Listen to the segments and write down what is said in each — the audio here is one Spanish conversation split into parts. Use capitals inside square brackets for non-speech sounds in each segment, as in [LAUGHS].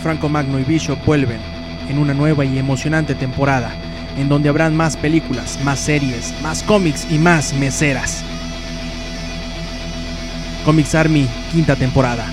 Franco Magno y Bishop vuelven en una nueva y emocionante temporada, en donde habrán más películas, más series, más cómics y más meseras. Comics Army, quinta temporada.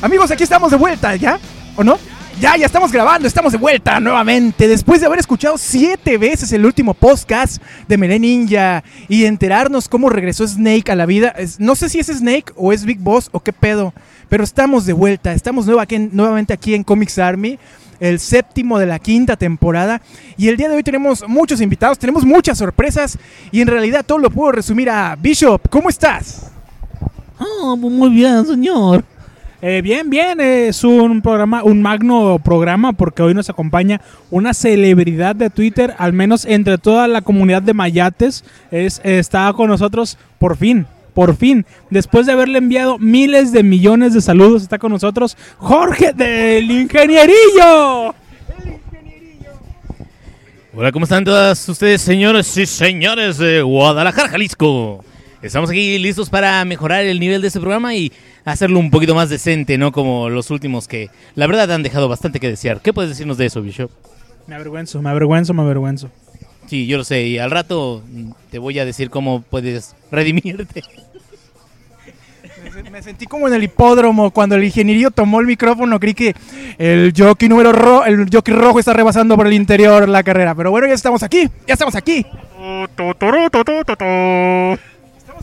Amigos, aquí estamos de vuelta, ¿ya? ¿O no? Ya, ya estamos grabando, estamos de vuelta nuevamente. Después de haber escuchado siete veces el último podcast de Melee Ninja y enterarnos cómo regresó Snake a la vida. No sé si es Snake o es Big Boss o qué pedo, pero estamos de vuelta. Estamos nuevamente aquí en Comics Army, el séptimo de la quinta temporada. Y el día de hoy tenemos muchos invitados, tenemos muchas sorpresas y en realidad todo lo puedo resumir a Bishop. ¿Cómo estás? Ah, muy bien, señor. Eh, bien, bien, es un programa, un magno programa porque hoy nos acompaña una celebridad de Twitter, al menos entre toda la comunidad de Mayates, es, está con nosotros por fin, por fin, después de haberle enviado miles de millones de saludos, está con nosotros Jorge del Ingenierillo. Hola, ¿cómo están todas ustedes, señores y señores de Guadalajara, Jalisco? Estamos aquí listos para mejorar el nivel de este programa y hacerlo un poquito más decente, ¿no? Como los últimos que, la verdad, han dejado bastante que desear. ¿Qué puedes decirnos de eso, Bishop? Me avergüenzo, me avergüenzo, me avergüenzo. Sí, yo lo sé, y al rato te voy a decir cómo puedes redimirte. Me sentí como en el hipódromo cuando el ingenierillo tomó el micrófono, creí que el jockey número ro el jockey rojo está rebasando por el interior la carrera, pero bueno, ya estamos aquí, ya estamos aquí.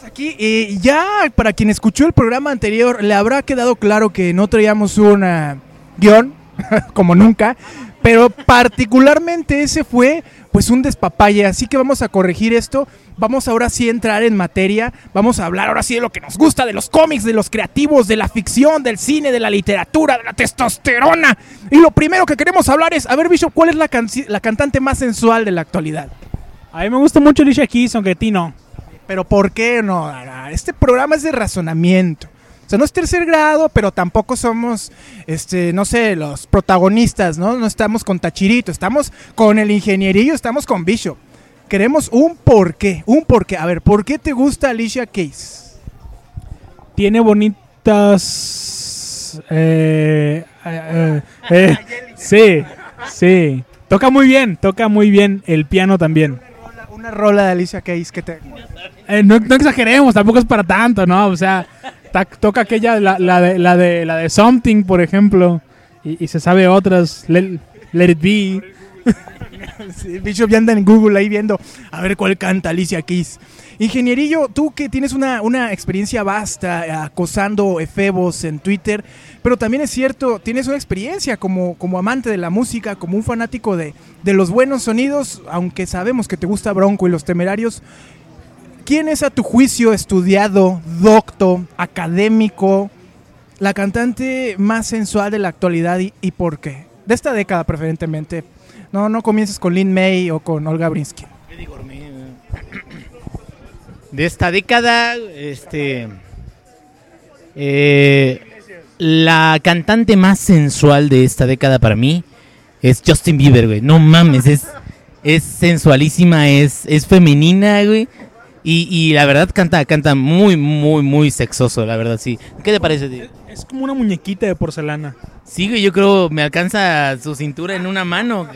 Aquí y ya para quien escuchó el programa anterior le habrá quedado claro que no traíamos un ah, guion [LAUGHS] como nunca, pero particularmente ese fue pues un despapalle, así que vamos a corregir esto, vamos ahora sí a entrar en materia, vamos a hablar ahora sí de lo que nos gusta, de los cómics, de los creativos, de la ficción, del cine, de la literatura, de la testosterona. Y lo primero que queremos hablar es, a ver Bishop, ¿cuál es la, la cantante más sensual de la actualidad? A mí me gusta mucho Alicia Keys, aunque. Pero ¿por qué no? Este programa es de razonamiento. O sea, no es tercer grado, pero tampoco somos, este, no sé, los protagonistas, ¿no? No estamos con Tachirito, estamos con el ingenierillo, estamos con Bishop. Queremos un porqué, un porqué. A ver, ¿por qué te gusta Alicia Keys? Tiene bonitas. eh, eh, eh, eh, [LAUGHS] sí, sí. Toca muy bien, toca muy bien el piano también. Una, rola de Alicia Keys que te... Eh, no, exageremos, tampoco es para tanto, ¿no? O sea, toca aquella, la, de, la, de, la de Something, por ejemplo, y, se sabe otras, Let It Be. [LAUGHS] Sí, Bishop ya anda en Google ahí viendo a ver cuál canta Alicia Keys. Ingenierillo, tú que tienes una, una experiencia vasta acosando efebos en Twitter, pero también es cierto, tienes una experiencia como, como amante de la música, como un fanático de, de los buenos sonidos, aunque sabemos que te gusta Bronco y los temerarios. ¿Quién es a tu juicio estudiado, docto, académico, la cantante más sensual de la actualidad y, y por qué? De esta década preferentemente. No, no comiences con Lin May o con Olga Brinsky. De esta década, este. eh, la cantante más sensual de esta década para mí es Justin Bieber, güey. No mames, es, es sensualísima, es, es femenina, güey. Y, y la verdad canta, canta muy, muy, muy sexoso, la verdad, sí. ¿Qué te parece, tío? Es como una muñequita de porcelana. Sí, güey, yo creo me alcanza su cintura en una mano.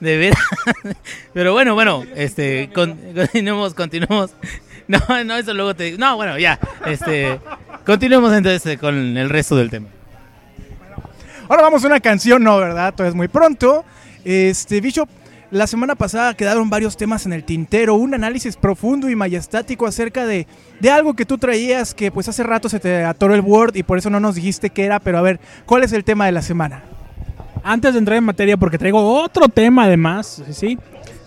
De veras. [LAUGHS] Pero bueno, bueno, este, con- continuemos, continuemos. [LAUGHS] No, no, eso luego te digo. No, bueno, ya. Este, continuemos entonces eh, con el resto del tema. Ahora vamos a una canción, no, ¿verdad? Todo es muy pronto. Este, Bishop, la semana pasada quedaron varios temas en el tintero, un análisis profundo y majestático acerca de, de algo que tú traías que pues hace rato se te atoró el Word y por eso no nos dijiste qué era, pero a ver, ¿cuál es el tema de la semana? Antes de entrar en materia, porque traigo otro tema además, ¿sí?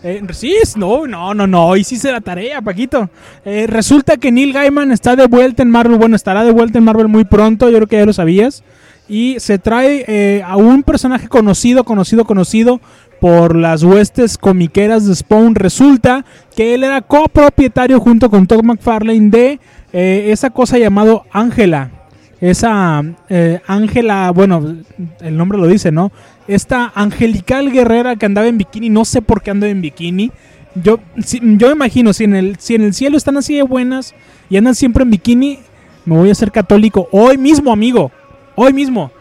Eh, sí, no, no, no, no, hoy sí se la tarea, Paquito. Eh, resulta que Neil Gaiman está de vuelta en Marvel, bueno, estará de vuelta en Marvel muy pronto, yo creo que ya lo sabías. Y se trae eh, a un personaje conocido, conocido, conocido por las huestes comiqueras de Spawn. Resulta que él era copropietario junto con Todd McFarlane de eh, esa cosa llamado Ángela. Esa eh, Ángela, bueno, el nombre lo dice, ¿no? esta angelical guerrera que andaba en bikini, no sé por qué anda en bikini. Yo, si- yo me imagino, si en, el, si en el cielo están así de buenas y andan siempre en bikini, me voy a hacer católico. Hoy mismo, amigo. Hoy mismo.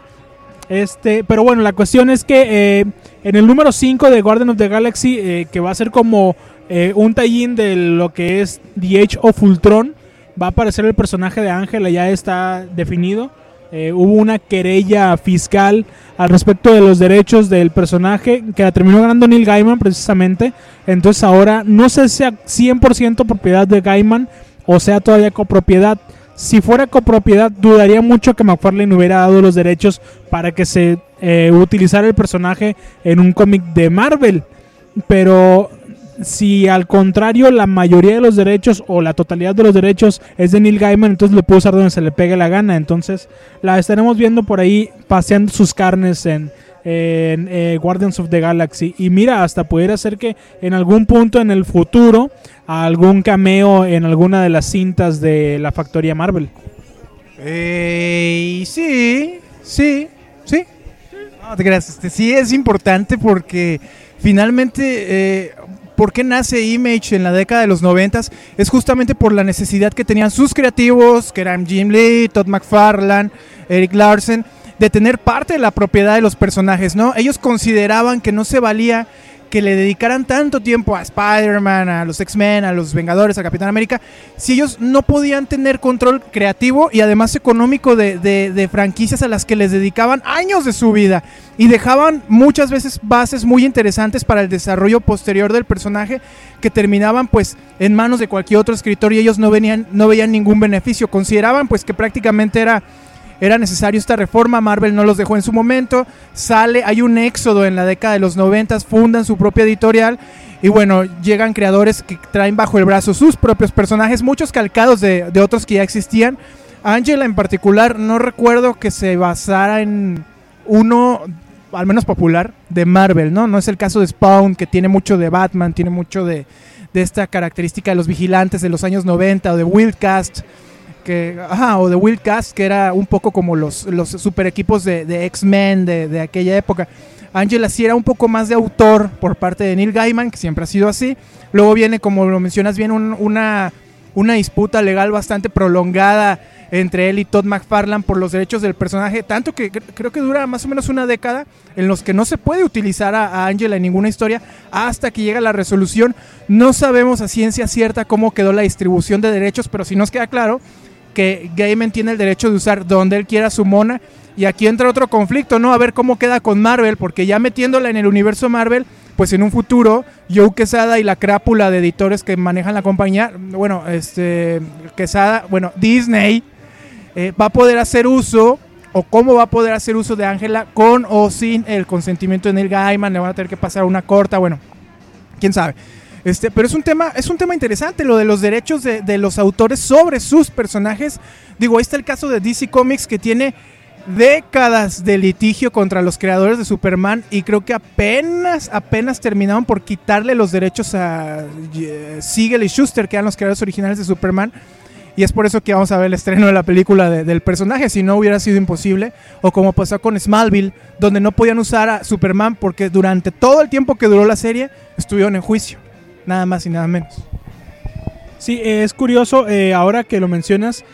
Este, pero bueno, la cuestión es que eh, en el número 5 de Guardian of the Galaxy, eh, que va a ser como eh, un tallín de lo que es The Age of Ultron, va a aparecer el personaje de Ángela, ya está definido. Eh, hubo una querella fiscal al respecto de los derechos del personaje que la terminó ganando Neil Gaiman precisamente. Entonces ahora no sé si sea 100% propiedad de Gaiman o sea todavía copropiedad. Si fuera copropiedad, dudaría mucho que McFarlane hubiera dado los derechos para que se eh, utilizara el personaje en un cómic de Marvel. Pero si al contrario la mayoría de los derechos o la totalidad de los derechos es de Neil Gaiman, entonces lo puede usar donde se le pegue la gana. Entonces la estaremos viendo por ahí paseando sus carnes en, en, eh, Guardians of the Galaxy. Y mira, hasta pudiera ser que en algún punto en el futuro algún cameo en alguna de las cintas de la factoría Marvel. Eh, sí, sí, sí. No este, sí es importante porque finalmente, eh, ¿por qué nace Image en la década de los noventas? Es justamente por la necesidad que tenían sus creativos, que eran Jim Lee, Todd McFarlane, Eric Larsen, de tener parte de la propiedad de los personajes, ¿no? Ellos consideraban que no se valía que le dedicaran tanto tiempo a Spider-Man, a los X-Men, a los Vengadores, a Capitán América, si ellos no podían tener control creativo y además económico de, de- de franquicias a las que les dedicaban años de su vida y dejaban muchas veces bases muy interesantes para el desarrollo posterior del personaje que terminaban pues en manos de cualquier otro escritor y ellos no, venían, no veían ningún beneficio, consideraban pues que prácticamente era era necesario esta reforma, Marvel no los dejó en su momento, sale, hay un éxodo en la década de los 90, fundan su propia editorial y bueno, llegan creadores que traen bajo el brazo sus propios personajes, muchos calcados de, de otros que ya existían. Angela en particular, no recuerdo que se basara en uno, al menos popular, de Marvel, ¿no? No es el caso de Spawn, que tiene mucho de Batman, tiene mucho de, de esta característica de los vigilantes de los años 90 o de Wildcast que, o de Wildcast, que era un poco como los, los super equipos de, X-Men de, aquella época. Angela sí era un poco más de autor por parte de Neil Gaiman, que siempre ha sido así. Luego viene, como lo mencionas bien, un- una, una disputa legal bastante prolongada entre él y Todd McFarlane por los derechos del personaje, tanto que cre- creo que dura más o menos una década en los que no se puede utilizar a, Angela en ninguna historia hasta que llega la resolución. No sabemos a ciencia cierta cómo quedó la distribución de derechos, pero sí nos queda claro que Gaiman tiene el derecho de usar donde él quiera su mona. Y aquí entra otro conflicto, ¿no? A ver cómo queda con Marvel, porque ya metiéndola en el universo Marvel, pues en un futuro, Joe Quesada y la crápula de editores que manejan la compañía, bueno, este, Quesada, bueno, Disney, eh, va a poder hacer uso, o cómo va a poder hacer uso de Ángela con o sin el consentimiento de Neil Gaiman, le van a tener que pasar una corta, bueno, quién sabe. Este, pero es un tema, es un tema interesante lo de los derechos de, los autores sobre sus personajes. Digo, ahí está el caso de DC Comics que tiene décadas de litigio contra los creadores de Superman y creo que apenas, apenas terminaron por quitarle los derechos a eh, Siegel y Schuster, que eran los creadores originales de Superman. Y es por eso que vamos a ver el estreno de la película de- del personaje, si no hubiera sido imposible. O como pasó con Smallville, donde no podían usar a Superman porque durante todo el tiempo que duró la serie estuvieron en juicio. Nada más y nada menos. Sí, es curioso, eh, ahora que lo mencionas,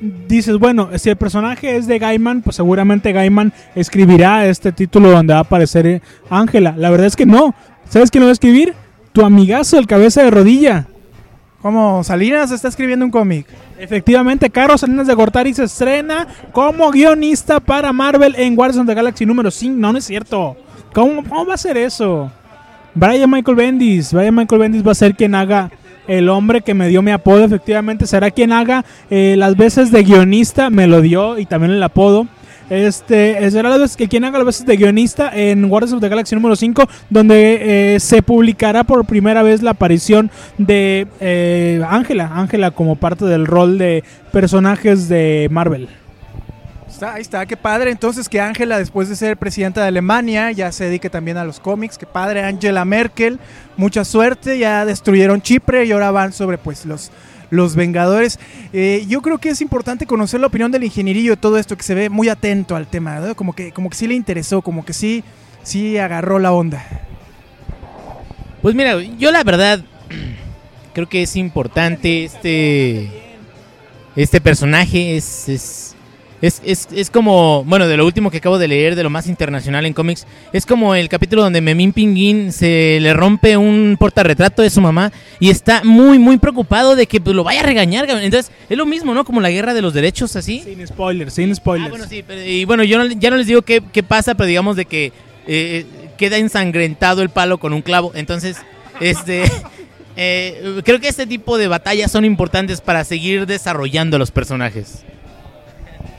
dices, bueno, si el personaje es de Gaiman, pues seguramente Gaiman escribirá este título donde va a aparecer eh, Ángela. La verdad es que no. ¿Sabes quién lo va a escribir? Tu amigazo, el cabeza de rodilla. Como Salinas está escribiendo un cómic. Efectivamente, Carlos Salinas de Gortari se estrena como guionista para Marvel en Guardians of the Galaxy número 5. No, no es cierto. ¿Cómo, cómo va a ser eso? Brian Michael Bendis. Brian Michael Bendis va a ser quien haga el hombre que me dio mi apodo. Efectivamente, será quien haga eh, las veces de guionista. Me lo dio y también el apodo. Este será las veces que quien haga las veces de guionista en Guardians of the Galaxy número 5, donde eh, se publicará por primera vez la aparición de eh, Ángela, Ángela como parte del rol de personajes de Marvel. Ahí está, qué padre. Entonces que Angela, después de ser presidenta de Alemania, ya se dedique también a los cómics. Qué padre, Angela Merkel. Mucha suerte. Ya destruyeron Chipre y ahora van sobre pues los, los Vengadores. Eh, yo creo que es importante conocer la opinión del ingenierillo de todo esto, que se ve muy atento al tema, ¿no? Como que, como que sí le interesó, como que sí sí agarró la onda. Pues mira, yo la verdad [CLEARS THROAT] creo que es importante este este personaje es, es, es, es como, bueno, de lo último que acabo de leer, de lo más internacional en cómics, es como el capítulo donde Memín Pinguín se le rompe un portarretrato de su mamá y está muy, muy preocupado de que pues, lo vaya a regañar. Entonces, es lo mismo, ¿no? Como la guerra de los derechos, así. Sin spoilers, sin spoilers. Ah, bueno, sí, pero- y bueno, yo no- ya no les digo qué, qué pasa, pero digamos de que eh, queda ensangrentado el palo con un clavo. Entonces, este, [LAUGHS] eh, creo que este tipo de batallas son importantes para seguir desarrollando los personajes.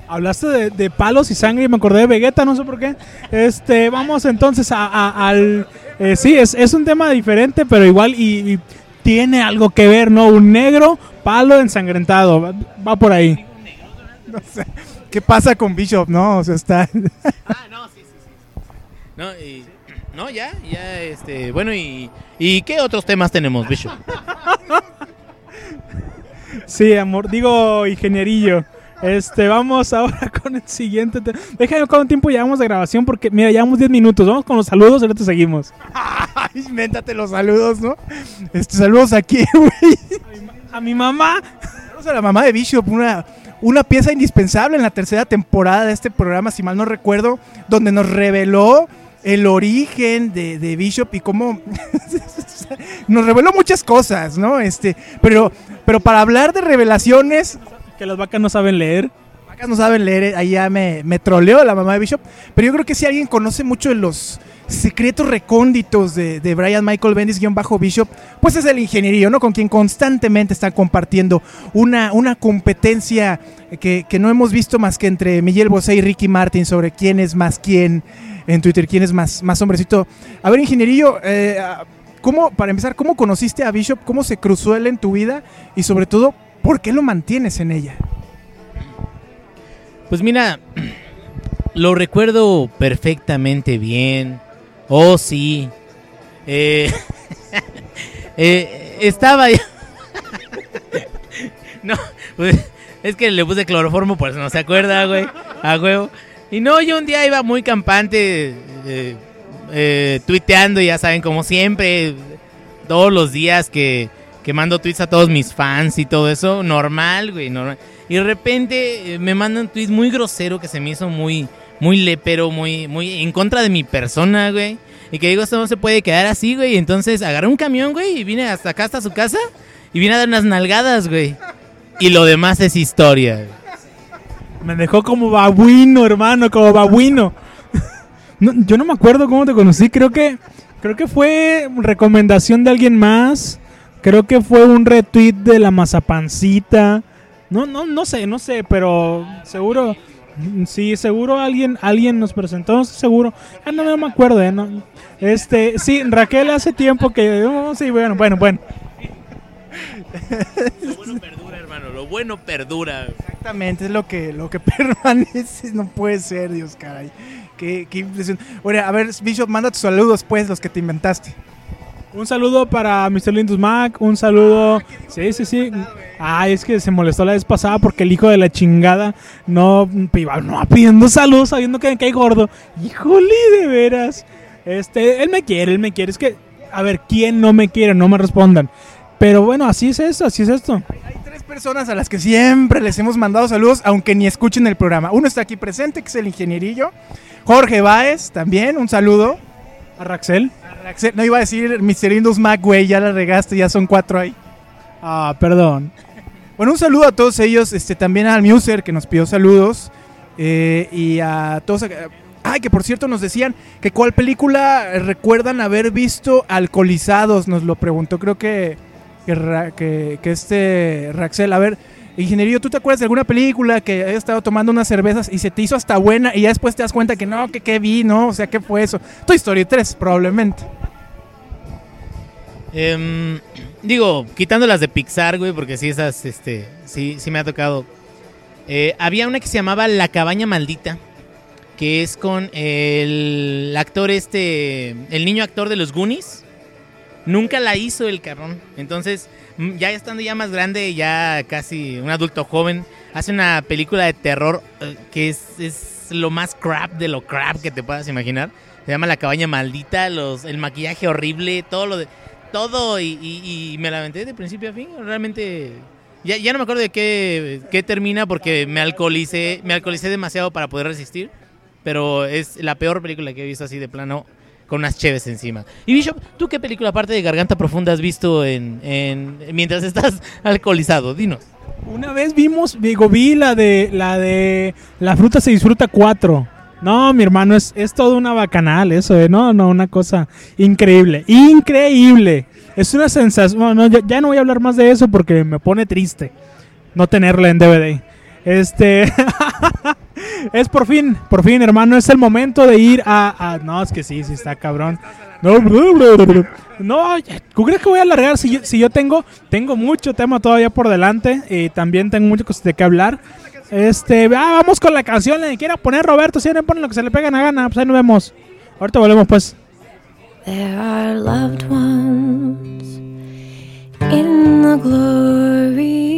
Hablaste de, de palos y sangre y me acordé de Vegeta, no sé por qué. Este, vamos entonces a- a- al... eh, sí, es, es un tema diferente, pero igual y, y tiene algo que ver, ¿no? Un negro, palo ensangrentado. Va, va por ahí. No sé, ¿Qué pasa con Bishop? No, o sea, está... Ah, no, sí, sí, sí. No, y- no, ya, ya, este, bueno, y, ¿y qué otros temas tenemos, Bishop? [LAUGHS] Sí, amor, digo ingenierillo. Este, vamos ahora [LAUGHS] con el siguiente tema. Déjame cuánto tiempo llevamos de grabación porque, mira, llevamos 10 minutos. Vamos con los saludos y ahorita seguimos. [LAUGHS] Ay, invéntate los saludos, ¿no? Este, saludos aquí, [LAUGHS] güey. A mi mamá. Saludos a la mamá de Bishop, una, una pieza indispensable en la tercera temporada de este programa, si mal no recuerdo, donde nos reveló el origen de, de Bishop y cómo nos reveló muchas cosas, ¿no? Este, pero, pero para hablar de revelaciones, Que las vacas no saben leer. Acá no saben leer, ahí ya me, me troleó la mamá de Bishop. Pero yo creo que si alguien conoce mucho de los secretos recónditos de, de Brian Michael Bendis guion bajo Bishop, pues es el ingenierillo, ¿no? Con quien constantemente están compartiendo una, una competencia que, que no hemos visto más que entre Miguel Bosé y Ricky Martin sobre quién es más quién en Twitter, quién es más, más hombrecito. A ver, ingenierillo, eh, ¿cómo, para empezar, ¿cómo conociste a Bishop? ¿Cómo se cruzó él en tu vida? Y sobre todo, ¿por qué lo mantienes en ella? Pues mira, [CLEARS THROAT] lo recuerdo perfectamente bien. Oh, sí. Eh, [LAUGHS] eh, estaba [LAUGHS] no, pues, es que le puse cloroformo, pues no se acuerda, güey. A huevo. Y no, yo un día iba muy campante, eh, eh, tuiteando, ya saben, como siempre, todos los días que, que mando tweets a todos mis fans y todo eso, normal, güey, normal. Y de repente eh, me manda un tweet muy grosero que se me hizo muy, muy lepero, muy, muy en contra de mi persona, güey. Y que digo, esto no se puede quedar así, güey. Entonces agarré un camión, güey, y vine hasta acá, hasta su casa. Y vine a dar unas nalgadas, güey. Y lo demás es historia. Me dejó como babuino, hermano, como babuino. [LAUGHS] No, yo no me acuerdo cómo te conocí. Creo que creo que fue recomendación de alguien más. Creo que fue un retweet de la mazapancita. No, no, no sé, no sé, pero seguro. Sí, seguro alguien, alguien nos presentó, no estoy seguro. Ah, no, no me acuerdo, eh, no. Este, sí, Raquel hace tiempo que. oh, sí, bueno, bueno, bueno. Lo bueno perdura, hermano. Lo bueno perdura. Exactamente, es lo que, lo que [LAUGHS] permanece. No puede ser, Dios, caray. Qué, qué impresión. Oye, a ver, Bishop, manda tus saludos, pues, los que te inventaste. Un saludo para Mr. Lindus Mac, un saludo. Sí, sí, sí. Ay, es que se molestó la vez pasada porque el hijo de la chingada no iba no pidiendo saludos sabiendo que me cae gordo. Híjole, de veras. Este, él me quiere, él me quiere. Es que, a ver, ¿quién no me quiere? No me respondan. Pero bueno, así es esto, así es esto. Hay tres personas a las que siempre les hemos mandado saludos, aunque ni escuchen el programa. Uno está aquí presente, que es el ingenierillo. Jorge Báez, también, un saludo. A Raxel. No iba a decir Mr. Indus Mac, güey, ya la regaste, ya son cuatro ahí. Ah, perdón. Bueno, un saludo a todos ellos, este, también al Muser que nos pidió saludos eh, y a todos. Ay, que por cierto nos decían que cuál película recuerdan haber visto alcoholizados, nos lo preguntó, creo que que, Ra- que, que este Raxel, a ver, ingenierillo, ¿tú te acuerdas de alguna película que hayas estado tomando unas cervezas y se te hizo hasta buena y ya después te das cuenta que no, que qué vi, no, o sea, ¿qué fue eso? Toy Story 3, probablemente. Em, digo, quitando las de Pixar, güey, porque sí, esas, este, sí, sí me ha tocado. Eh, había una que se llamaba La Cabaña Maldita, que es con el actor este, el niño actor de los Goonies. Nunca la hizo el cabrón. Entonces, ya estando ya más grande, ya casi un adulto joven, hace una película de terror eh, que es, es lo más crap de lo crap que te puedas imaginar. Se llama La Cabaña Maldita, los, el maquillaje horrible, todo lo de... Todo y me la aventé de principio a fin. Realmente... Ya, ya no me acuerdo de qué, qué termina porque me alcoholicé, me alcoholicé demasiado para poder resistir. Pero es la peor película que he visto así de plano con unas cheves encima. Y Bishop, ¿tú qué película aparte de Garganta Profunda has visto en, en- mientras estás [LAUGHS] alcoholizado? Dinos. Una vez vimos, digo, vi la de la de La fruta se disfruta 4. No, mi hermano, es, es todo una bacanal eso, eh. No, no, una cosa increíble. Increíble. Es una sensación. Bueno, no, ya, ya no voy a hablar más de eso porque me pone triste no tenerla en DVD. Este. [LAUGHS] es por fin, por fin, hermano. Es el momento de ir a. a- no, es que sí, sí está cabrón. No, no, ¿tú crees que voy a alargar? Si yo, si yo tengo, tengo mucho tema todavía por delante y también tengo cosas de qué hablar. Este, ah, vamos con la canción, le quiera poner Roberto, si quieren ponen lo que se le pega a gana, pues ahí nos vemos. Ahorita volvemos pues. There are loved ones in the glory.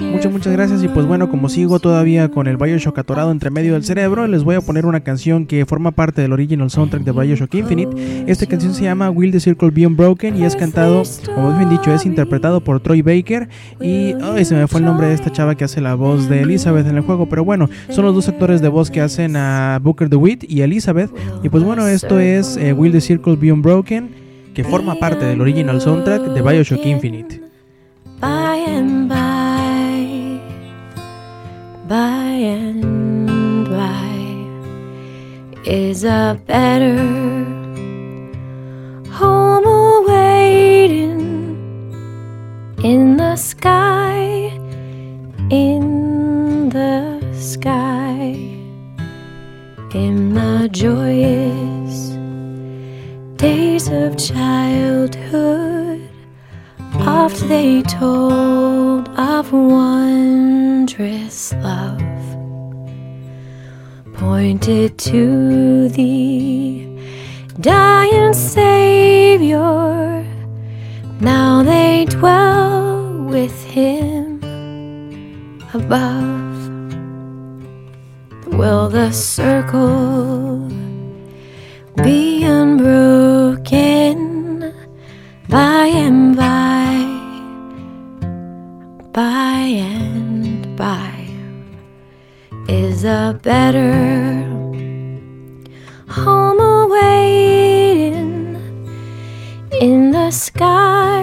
Muchas, muchas gracias. Y pues bueno, como sigo todavía con el Bioshock atorado entre medio del cerebro, les voy a poner una canción que forma parte del original soundtrack de Bioshock Infinite. Esta canción se llama Will the Circle Be Unbroken y es cantado, o más bien dicho, es interpretado por Troy Baker. Y ay, se me fue el nombre de esta chava que hace la voz de Elizabeth en el juego. Pero bueno, son los dos actores de voz que hacen a Booker DeWitt y Elizabeth. Y pues bueno, esto es eh, Will the Circle Be Unbroken, que forma parte del original soundtrack de Bioshock Infinite. by and by, by and by, is a better home awaiting in the sky, in the sky, in the joyous days of childhood. Oft they told of wondrous love, pointed to the dying Savior. Now they dwell with Him above. Will the circle be unbroken? By and by, by and by, is a better home awaiting in the sky,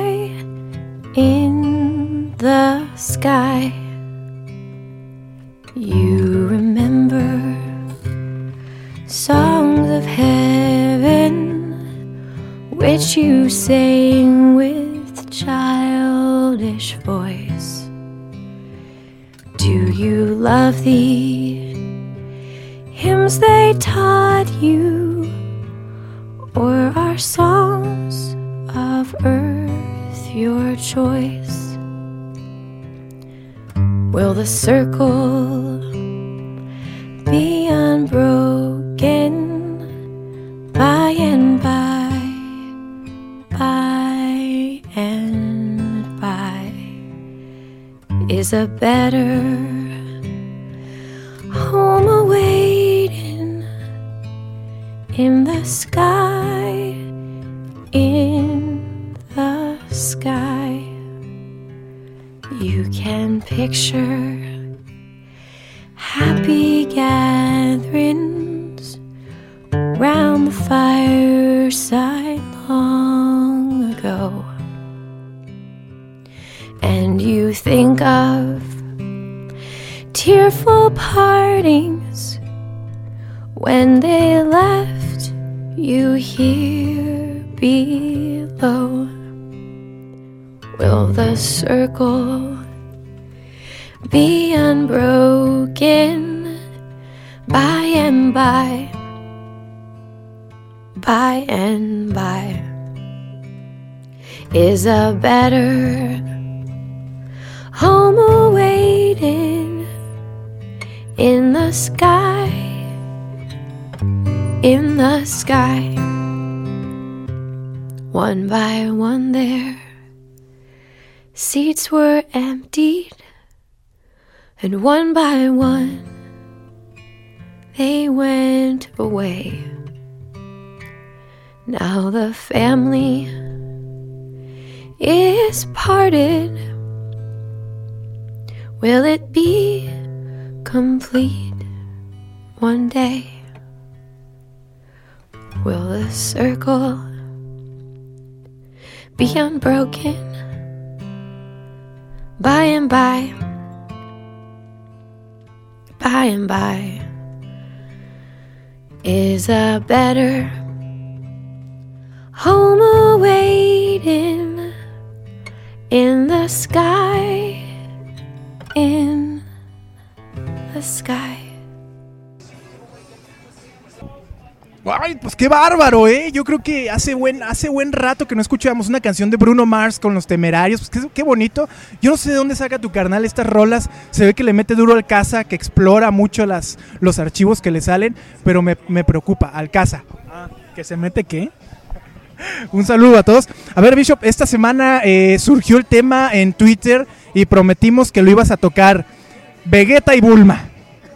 in the sky. You sang with childish voice. Do you love the hymns they taught you, or are songs of earth your choice? Will the circle a better home awaiting in the sky, in the sky. You can picture And you think of tearful partings when they left you here below. Will the circle be unbroken by and by? by and by is a better home awaiting in the sky, in the sky. One by one, there seats were emptied, and one by one they went away. Now the family is parted. Will it be complete one day? Will the circle be unbroken by and by? By and by is a better home awaiting Ay, pues qué bárbaro, ¿eh? Yo creo que hace buen, hace buen rato que no escuchábamos una canción de Bruno Mars con los temerarios. Pues qué, qué bonito. Yo no sé de dónde saca tu carnal estas rolas. Se ve que le mete duro al casa, que explora mucho las, los archivos que le salen, pero me, me preocupa. Al casa. ¿Que se mete qué? Un saludo a todos. A ver, Bishop, esta semana eh, surgió el tema en Twitter y prometimos que lo ibas a tocar. Vegeta y Bulma.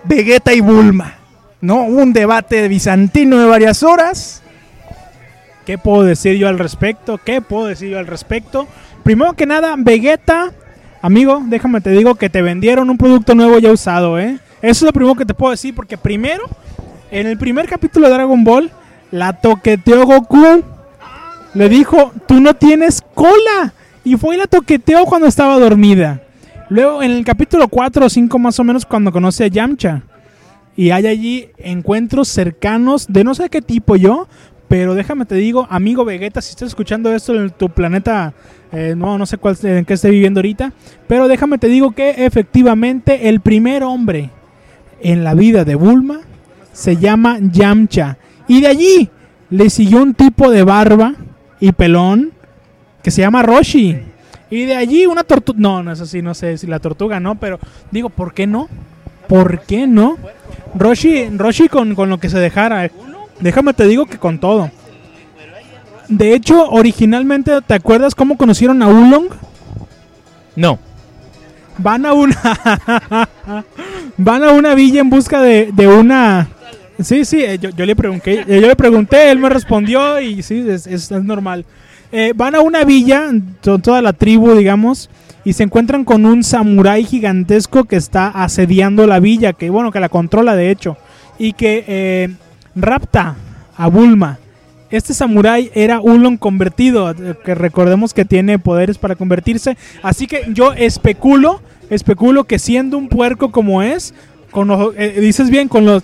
Vegeta y Bulma. ¿No? Un debate bizantino de varias horas. ¿Qué puedo decir yo al respecto? ¿Qué puedo decir yo al respecto? Primero que nada, Vegeta, amigo, déjame te digo que te vendieron un producto nuevo ya usado, ¿eh? Eso es lo primero que te puedo decir, porque primero, en el primer capítulo de Dragon Ball, la toqueteó Goku. Le dijo, tú no tienes cola. Y fue y la toqueteó cuando estaba dormida. Luego, en el capítulo 4 o 5 más o menos, cuando conoce a Yamcha. Y hay allí encuentros cercanos de no sé qué tipo yo, pero déjame te digo, amigo Vegeta, si estás escuchando esto en tu planeta, eh, no, no sé cuál, en qué esté viviendo ahorita, pero déjame te digo que efectivamente el primer hombre en la vida de Bulma se llama Yamcha. Y de allí le siguió un tipo de barba y pelón que se llama Roshi. Y de allí una tortuga. No, no es así, no sé si la tortuga no, pero digo, ¿por qué no? ¿Por qué no? Roshi, Roshi con, con lo que se dejara. Déjame te digo que con todo. De hecho, originalmente, ¿te acuerdas cómo conocieron a Ulong? No. Van a una. [LAUGHS] van a una villa en busca de, de una. Sí, sí, eh, yo, yo le pregunté, eh, yo le pregunté, él me respondió y sí, es, es- es normal. Eh, van a una villa, to- toda la tribu, digamos, y se encuentran con un samurái gigantesco que está asediando la villa, que bueno, que la controla de hecho, y que eh, rapta a Bulma. Este samurái era Ulon convertido, que recordemos que tiene poderes para convertirse. Así que yo especulo, especulo que siendo un puerco como es, con los- eh, dices bien, con los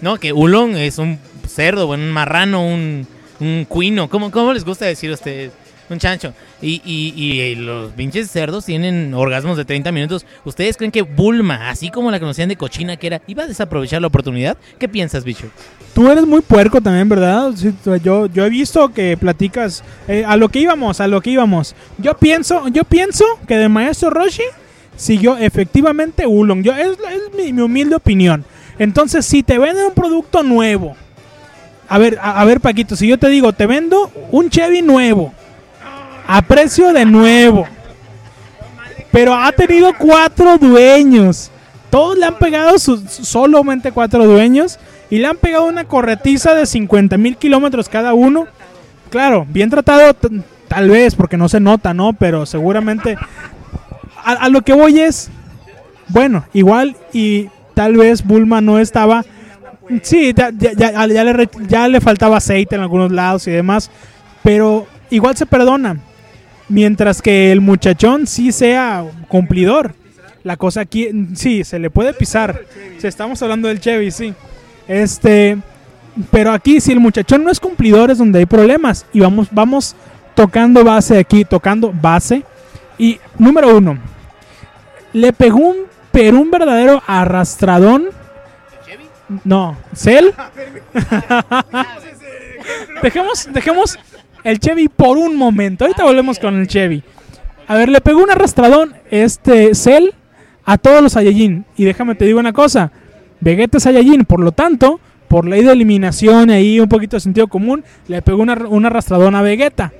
No, que Ulon es un cerdo, un marrano, un, un cuino. ¿Cómo, ¿Cómo les gusta decir a ustedes? Un chancho. Y, y, y, eh, los pinches cerdos tienen orgasmos de 30 minutos. ¿Ustedes creen que Bulma, así como la conocían de cochina que era, iba a desaprovechar la oportunidad? ¿Qué piensas, bicho? Tú eres muy puerco también, ¿verdad? Yo, yo he visto que platicas eh, a lo que íbamos, a lo que íbamos. Yo pienso, yo pienso que del maestro Roshi siguió efectivamente Ulong. Yo, es mi, mi humilde opinión. Entonces, si te venden un producto nuevo, a ver, a ver, Paquito, si yo te digo, te vendo un Chevy nuevo, a precio de nuevo, pero ha tenido cuatro dueños. Todos le han pegado sus, solamente cuatro dueños y le han pegado una corretiza de 50 mil kilómetros cada uno. Claro, bien tratado tal vez porque no se nota, ¿no? Pero seguramente a, lo que voy es, bueno, igual y tal vez Bulma no estaba... Sí, ya, le, ya le faltaba aceite en algunos lados y demás, pero igual se perdona. Mientras que el muchachón sí sea cumplidor. La cosa aquí, sí, se le puede pisar. Si estamos hablando del Chevy, sí. Este, pero aquí si el muchachón no es cumplidor es donde hay problemas. Y vamos, vamos tocando base aquí, tocando base. Y número uno, le pegó un, pero un verdadero arrastradón. No, Cell. [LAUGHS] [LAUGHS] dejemos, dejemos el Chevy por un momento. Ahorita volvemos con el Chevy. A ver, le pegó un arrastradón este Cell a todos los Saiyajin. Y déjame te digo una cosa. Vegeta es Saiyajin, por lo tanto, por ley de eliminación y un poquito de sentido común, le pegó una, un arrastradón a Vegeta.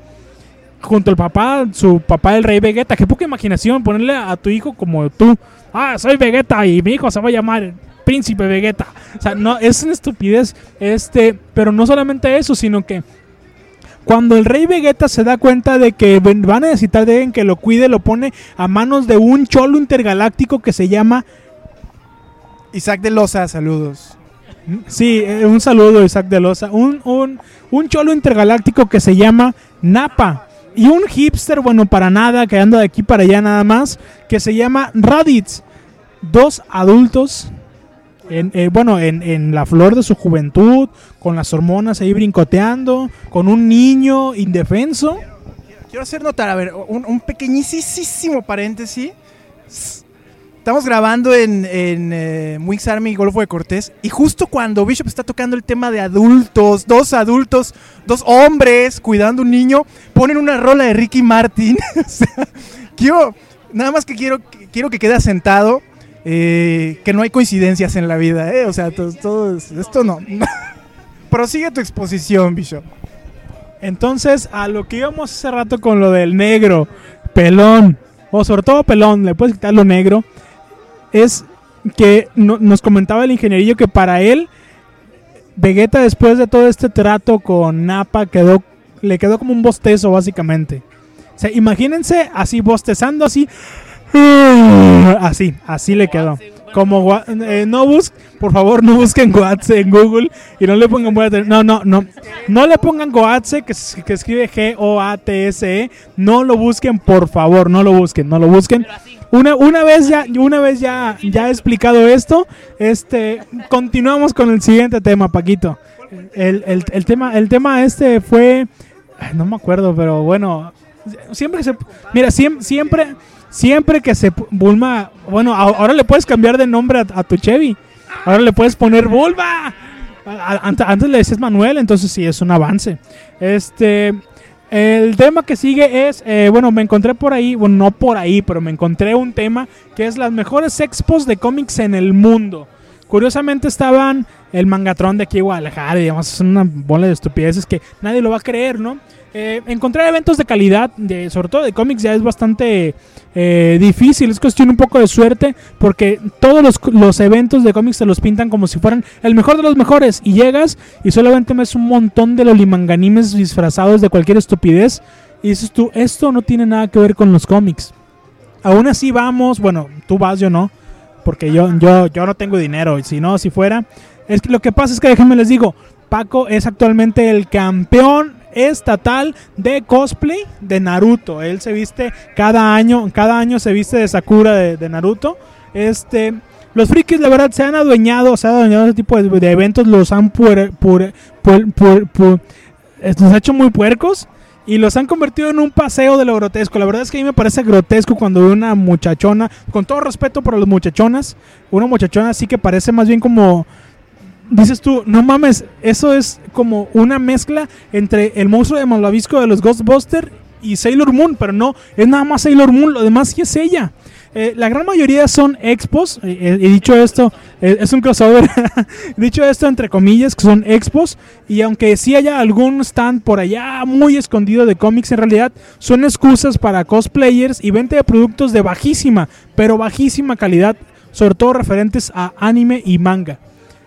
Junto al papá, su papá el rey Vegeta. Qué poca imaginación ponerle a tu hijo como tú. Ah, soy Vegeta y mi hijo se va a llamar príncipe Vegeta. O sea, no, es una estupidez. Este, pero no solamente eso, sino que cuando el rey Vegeta se da cuenta de que ven- va a necesitar de alguien que lo cuide, lo pone a manos de un cholo intergaláctico que se llama Isaac de Loza, saludos. Sí, eh, un saludo Isaac de Loza. Un, un, un cholo intergaláctico que se llama Napa. Y un hipster, bueno, para nada, que anda de aquí para allá nada más, que se llama Raditz. Dos adultos, en, eh, bueno, en, en la flor de su juventud, con las hormonas ahí brincoteando, con un niño indefenso. Quiero hacer notar, a ver, un, un pequeñísimo paréntesis. Estamos grabando en, en eh, Wings Army Golfo de Cortés y justo cuando Bishop está tocando el tema de adultos, dos adultos, dos hombres cuidando un niño, ponen una rola de Ricky Martin. [LAUGHS] o sea, quiero, nada más que quiero, quiero que quede asentado eh, que no hay coincidencias en la vida, ¿eh? O sea, to- todo es- esto no. [LAUGHS] Prosigue tu exposición, Bishop. Entonces, a lo que íbamos hace rato con lo del negro, pelón, o sobre todo pelón, le puedes quitar lo negro, es que no- nos comentaba el ingenierillo que para él, Vegeta después de todo este trato con Nappa quedó, le quedó como un bostezo básicamente. O sea, imagínense así bostezando así, así, así le quedó. Como eh, no bus, por favor no busquen Goatse en Google y no le pongan no no no. No le pongan Goatse que, escribe G O A T S E. No lo busquen por favor no lo busquen no lo busquen. Una, una vez ya una vez ya ya he explicado esto este continuamos con el siguiente tema Paquito. El, el- el tema el tema este fue no me acuerdo pero bueno siempre se mira siem- siempre siempre que se Bulma bueno ahora le puedes cambiar de nombre a, tu Chevy ahora le puedes poner Bulma antes le decías Manuel entonces sí es un avance este el tema que sigue es, eh, bueno, me encontré por ahí, bueno, no por ahí, pero me encontré un tema que es las mejores expos de cómics en el mundo. Curiosamente estaban el Mangatrón de aquí de Guadalajara y demás, son una bola de estupideces que nadie lo va a creer, ¿no? Eh, encontrar eventos de calidad, de, sobre todo de cómics, ya es bastante eh, difícil, es cuestión un poco de suerte, porque todos los, los eventos de cómics te los pintan como si fueran el mejor de los mejores, y llegas y solamente ves un montón de lolimanganimes disfrazados de cualquier estupidez, y dices tú, esto no tiene nada que ver con los cómics. Aún así vamos, bueno, tú vas, yo no, porque yo, yo, yo no tengo dinero, y si no, si fuera, es que lo que pasa es que déjenme les digo, Paco es actualmente el campeón estatal de cosplay de Naruto. Él se viste cada año, cada año se viste de Sakura de, Naruto. Este, los frikis, la verdad, se han adueñado, se han adueñado de ese tipo de, eventos, los han puer- eh, los ha hecho muy puercos y los han convertido en un paseo de lo grotesco. La verdad es que a mí me parece grotesco cuando veo una muchachona, con todo respeto para las muchachonas, una muchachona así que parece más bien como dices tú, no mames, eso es como una mezcla entre el monstruo de Malvavisco de los Ghostbusters y Sailor Moon, pero no, es nada más Sailor Moon, lo demás sí es ella. Eh, la gran mayoría son expos, eh, eh, y dicho esto, eh, es un crossover, [LAUGHS] dicho esto entre comillas, que son expos, y aunque sí haya algún stand por allá muy escondido de cómics, en realidad son excusas para cosplayers y venta de productos de bajísima, pero bajísima calidad, sobre todo referentes a anime y manga.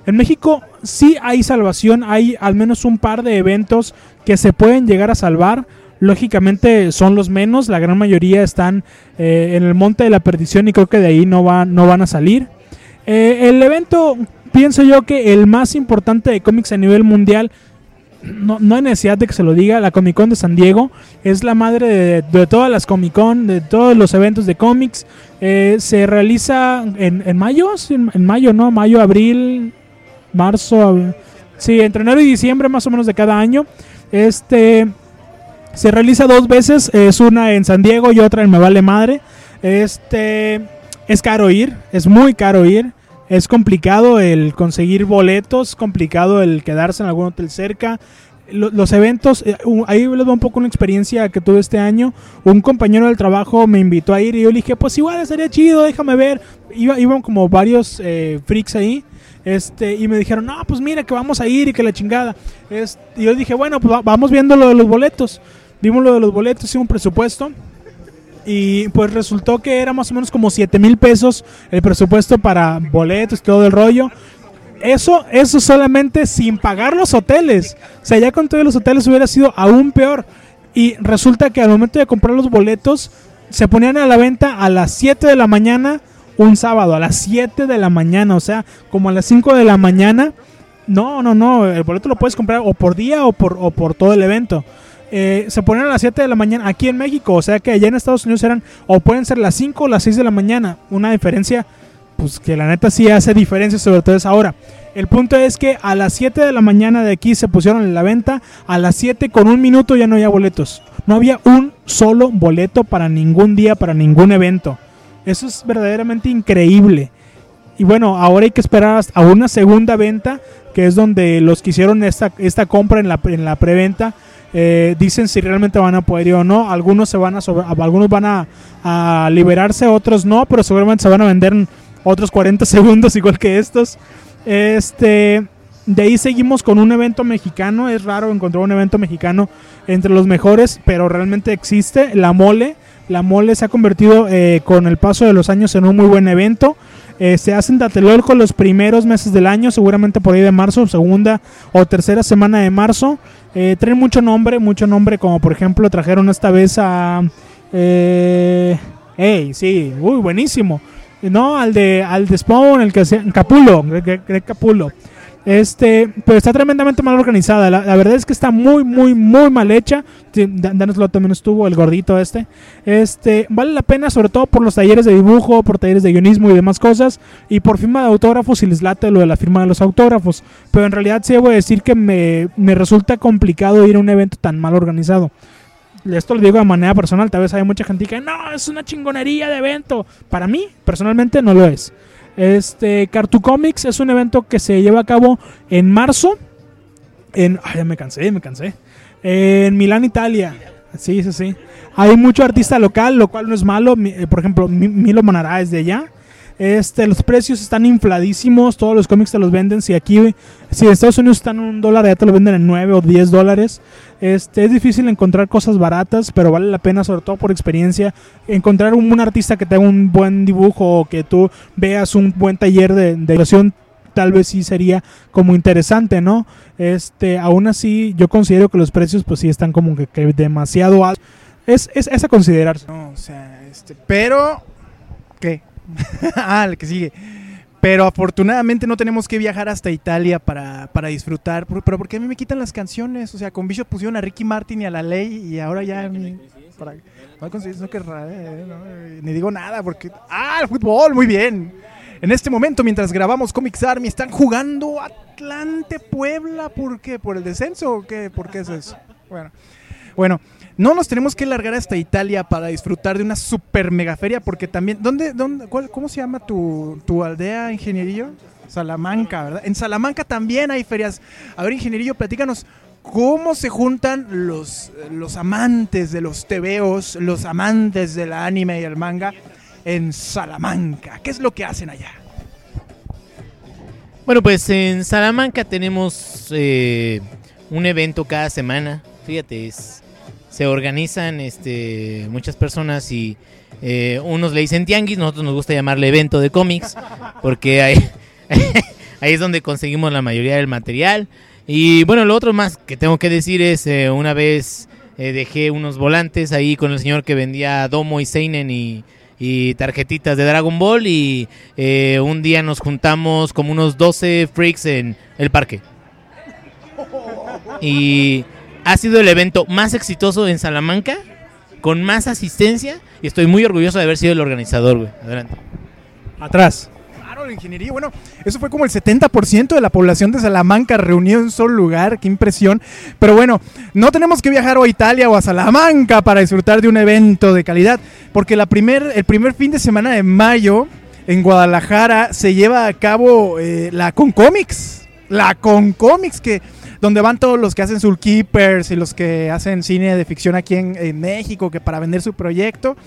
En México sí hay salvación, hay al menos un par de eventos que se pueden llegar a salvar. Lógicamente son los menos, la gran mayoría están eh, en el monte de la perdición y creo que de ahí no, va, no van a salir. Eh, el evento, pienso yo que el más importante de cómics a nivel mundial, no, no hay necesidad de que se lo diga, la Comic Con de San Diego es la madre de, todas las Comic Con, de todos los eventos de cómics. Eh, se realiza en, en mayo, en mayo, ¿no? Mayo, abril, marzo, sí, entre enero y diciembre más o menos de cada año. Este se realiza dos veces, es una en San Diego y otra en Me Vale Madre. Este es caro ir, es muy caro ir. Es complicado el conseguir boletos, complicado el quedarse en algún hotel cerca. Lo- los eventos, eh, ahí les va un poco una experiencia que tuve este año. Un compañero del trabajo me invitó a ir y yo le dije, pues igual estaría chido, déjame ver. Iba, iban como varios eh, freaks ahí. Este, y me dijeron, no, pues mira que vamos a ir y que la chingada. Y yo dije, bueno, pues va- vamos viendo lo de los boletos. Vimos lo de los boletos, hicimos un presupuesto. Y pues resultó que era más o menos como 7 mil pesos el presupuesto para boletos y todo el rollo. Eso, eso solamente sin pagar los hoteles. O sea, ya con todos los hoteles hubiera sido aún peor. Y resulta que al momento de comprar los boletos, se ponían a la venta a las 7 de la mañana un sábado, a las 7 de la mañana. O sea, como a las 5 de la mañana. No, no, no. El boleto lo puedes comprar o por día o por, o por todo el evento. Eh, se ponían a las 7 de la mañana aquí en México. O sea que allá en Estados Unidos eran o pueden ser las 5 o las 6 de la mañana. Una diferencia pues que la neta sí hace diferencia, sobre todo es ahora. El punto es que a las 7 de la mañana de aquí se pusieron en la venta, a las 7 con un minuto ya no había boletos. No había un solo boleto para ningún día, para ningún evento. Eso es verdaderamente increíble. Y bueno, ahora hay que esperar a una segunda venta, que es donde los que hicieron esta, esta compra en la, en la preventa eh, dicen si realmente van a poder ir o no. Algunos se van a sobre- algunos van a, liberarse, otros no, pero seguramente se van a vender en otros 40 [LAUGHS] segundos igual que estos. Este, de ahí seguimos con un evento mexicano. Es raro encontrar un evento mexicano entre los mejores, pero realmente existe. La mole. La mole se ha convertido eh, con el paso de los años en un muy buen evento. Eh, se hace en los primeros meses del año, seguramente por ahí de marzo, segunda o tercera semana de marzo. Eh, mucho nombre, mucho nombre, como por ejemplo trajeron esta vez a... Eh, ey, sí, uy, buenísimo. No, al de, al de Spawn, el que se... Capulo, Greg Capulo. Este, pero está tremendamente mal organizada. La, verdad es que está muy, muy, muy mal hecha. Sí, Dan Dan Slott también estuvo, el gordito este. Este, vale la pena, sobre todo por los talleres de dibujo, por talleres de guionismo y demás cosas. Y por firma de autógrafos, si les late lo de la firma de los autógrafos. Pero en realidad sí debo decir que me, me resulta complicado ir a un evento tan mal organizado. Esto lo digo de manera personal. Tal vez hay mucha gente que no, es una chingonería de evento. Para mí, personalmente, no lo es. Este, Cartoon Comics es un evento que se lleva a cabo en marzo. En, ay, ya me cansé, me cansé. En Milán, Italia. Sí, sí, sí. Hay mucho artista local, lo cual no es malo. Eh, Por ejemplo, Mi- Milo Monará es de allá. Este, los precios están infladísimos. Todos los cómics te los venden. Si aquí, si en Estados Unidos están en un dólar, ya te lo venden en 9 o 10 dólares. Este, es difícil encontrar cosas baratas, pero vale la pena, sobre todo por experiencia, encontrar un, un artista que tenga un buen dibujo o que tú veas un buen taller de, de ilustración, tal vez sí sería como interesante, ¿no? Este, aún así, yo considero que los precios, pues sí están como que, demasiado altos. Es, es, es a considerarse. Este, pero ¿qué? [LAUGHS] ah, el que sigue. Pero afortunadamente no tenemos que viajar hasta Italia para, para disfrutar. Pero ¿por qué a mí me quitan las canciones? O sea, con Bishop pusieron a Ricky Martin y a la ley y ahora ya... ni- para- no, conseguí- no, que ra- eh, no, eh, ni digo nada porque... ¡Ah, el fútbol! Muy bien. En este momento, mientras grabamos Comics Army, están jugando Atlante Puebla. ¿Por qué? ¿Por el descenso o qué? ¿Por qué es eso? Bueno, bueno, no nos tenemos que largar hasta Italia para disfrutar de una super mega feria porque también, ¿dónde, dónde, cuál- cómo se llama tu, tu aldea, ingenierillo? Salamanca, ¿verdad? En Salamanca también hay ferias. A ver, ingenierillo, platícanos cómo se juntan los, los amantes de los tebeos, los amantes del anime y el manga en Salamanca. ¿Qué es lo que hacen allá? Bueno, pues en Salamanca tenemos eh, un evento cada semana. Fíjate, es- se organizan este, muchas personas y eh, unos le dicen tianguis, nosotros nos gusta llamarle evento de cómics, porque ahí, [LAUGHS] ahí es donde conseguimos la mayoría del material. Y bueno, lo otro más que tengo que decir es, eh, una vez eh, dejé unos volantes ahí con el señor que vendía Domo y Seinen y, y tarjetitas de Dragon Ball y eh, un día nos juntamos como unos 12 freaks en el parque. Y ha sido el evento más exitoso en Salamanca, con más asistencia, y estoy muy orgulloso de haber sido el organizador, güey. Adelante. Atrás. Claro, la ingeniería. Bueno, eso fue como el 70% de la población de Salamanca reunido en un solo lugar. Qué impresión. Pero bueno, no tenemos que viajar o a Italia o a Salamanca para disfrutar de un evento de calidad. Porque la primer, el primer fin de semana de mayo en Guadalajara se lleva a cabo eh, la Concomics. La Concomics que donde van todos los que hacen Soul Keepers y los que hacen cine de ficción aquí en, en México que para vender su proyecto.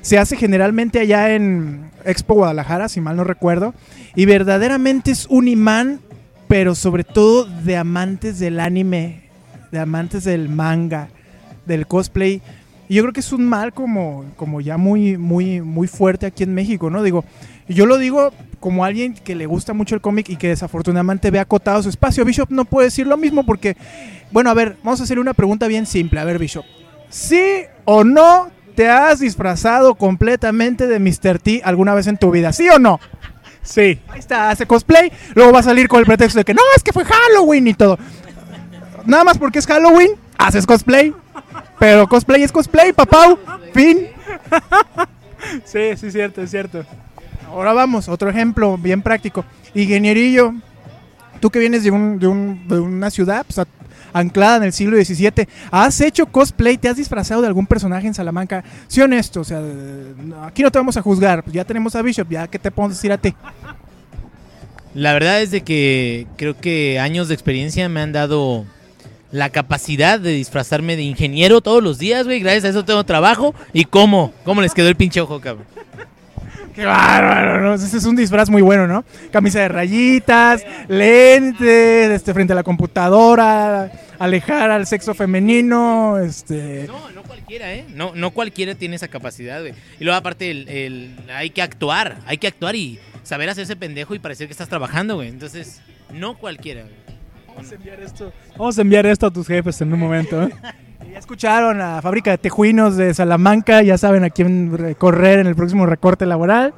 Se hace generalmente allá en Expo Guadalajara, si mal no recuerdo. Y verdaderamente es un imán, pero sobre todo de amantes del anime, de amantes del manga, del cosplay. Y yo creo que es un mal como, como ya muy, muy, muy fuerte aquí en México, ¿no? Digo, y yo lo digo como alguien que le gusta mucho el cómic y que desafortunadamente ve acotado su espacio. Bishop no puede decir lo mismo porque, bueno, a ver, vamos a hacerle una pregunta bien simple. A ver, Bishop, ¿sí o no te has disfrazado completamente de Mr. T alguna vez en tu vida? ¿Sí o no? Sí. Ahí está, hace cosplay, luego va a salir con el pretexto de que no, es que fue Halloween y todo. Nada más porque es Halloween, haces cosplay. Pero cosplay es cosplay, papau. Fin. [LAUGHS] Sí, sí, cierto, es cierto. Ahora vamos, otro ejemplo bien práctico. Ingenierillo, tú que vienes de, un- de un- de una ciudad pues, anclada en el siglo XVII, ¿has hecho cosplay? ¿Te has disfrazado de algún personaje en Salamanca? Sí, honesto, o sea, aquí no te vamos a juzgar. pues ya tenemos a Bishop, ya que te podemos decir a ti. La verdad es de que creo que años de experiencia me han dado la capacidad de disfrazarme de ingeniero todos los días, güey. Gracias a eso tengo trabajo. ¿Y cómo? ¿Cómo les quedó el pinche ojo, cabrón? Qué bárbaro, ¿no? Ese es un disfraz muy bueno, ¿no? Camisa de rayitas, lentes, este, frente a la computadora, alejar al sexo femenino, este... No, no cualquiera, ¿eh? No, no cualquiera tiene esa capacidad, güey. Y luego aparte el, el- hay que actuar, hay que actuar y saber hacerse pendejo y parecer que estás trabajando, güey. Entonces, no cualquiera, güey. Vamos a enviar esto, vamos a enviar esto a tus jefes en un momento. ¿eh? [LAUGHS] Ya escucharon la fábrica de tejuinos de Salamanca, ya saben a quién recorrer en el próximo recorte laboral.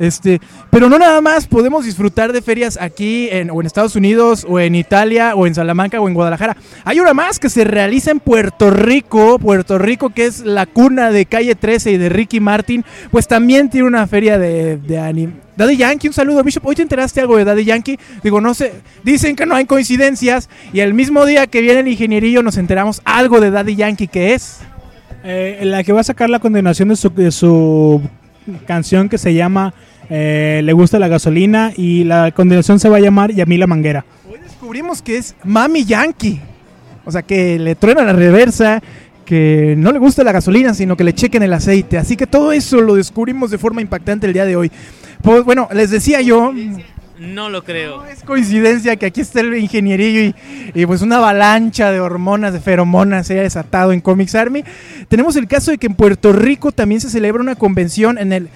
Este, pero no nada más podemos disfrutar de ferias aquí en, o en Estados Unidos o en Italia o en Salamanca o en Guadalajara. Hay una más que se realiza en Puerto Rico, Puerto Rico que es la cuna de Calle 13 y de Ricky Martin, pues también tiene una feria de, de anime. Daddy Yankee, un saludo, Bishop. ¿Hoy te enteraste algo de Daddy Yankee? Digo, no sé, dicen que no hay coincidencias y el mismo día que viene el ingenierillo nos enteramos algo de Daddy Yankee que es. Eh, la que va a sacar la continuación de su, de su canción que se llama eh, Le gusta la gasolina y la continuación se va a llamar Yamila Manguera. Hoy descubrimos que es Mami Yankee. O sea, que le truena la reversa, que no le gusta la gasolina, sino que le chequen el aceite. Así que todo eso lo descubrimos de forma impactante el día de hoy. Pues bueno, les decía yo, No lo creo. no es coincidencia que aquí esté el ingenierillo y, y, pues una avalancha de hormonas, de feromonas se haya desatado en Comics Army. Tenemos el caso de que en Puerto Rico también se celebra una convención en el,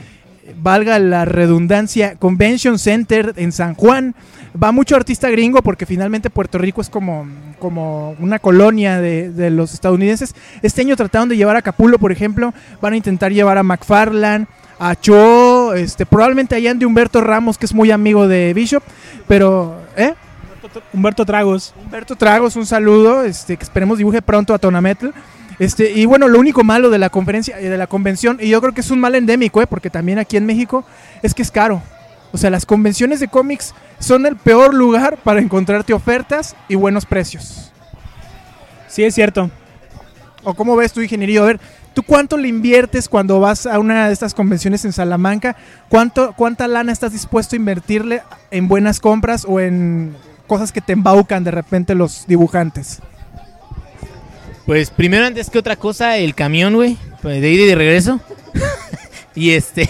valga la redundancia, Convention Center en San Juan. Va mucho artista gringo porque finalmente Puerto Rico es como, como una colonia de, de los estadounidenses. Este año trataron de llevar a Capulo, por ejemplo. Van a intentar llevar a McFarlane, a Cho, este, probablemente allá de Humberto Ramos, que es muy amigo de Bishop. Pero, ¿eh? Humberto Tragos. Humberto Tragos, un saludo, este, que esperemos dibuje pronto a Tonametl. Este, y bueno, lo único malo de la conferencia, eh, de la convención, y yo creo que es un mal endémico, eh, porque también aquí en México, es que es caro. O sea, las convenciones de cómics son el peor lugar para encontrarte ofertas y buenos precios. Sí, es cierto. ¿O cómo ves tu ingeniería? A ver, ¿tú cuánto le inviertes cuando vas a una de estas convenciones en Salamanca? ¿Cuánto, ¿Cuánta lana estás dispuesto a invertirle en buenas compras o en cosas que te embaucan de repente los dibujantes? Pues primero antes que otra cosa, el camión, güey, pues, de ida y de regreso. [LAUGHS] y este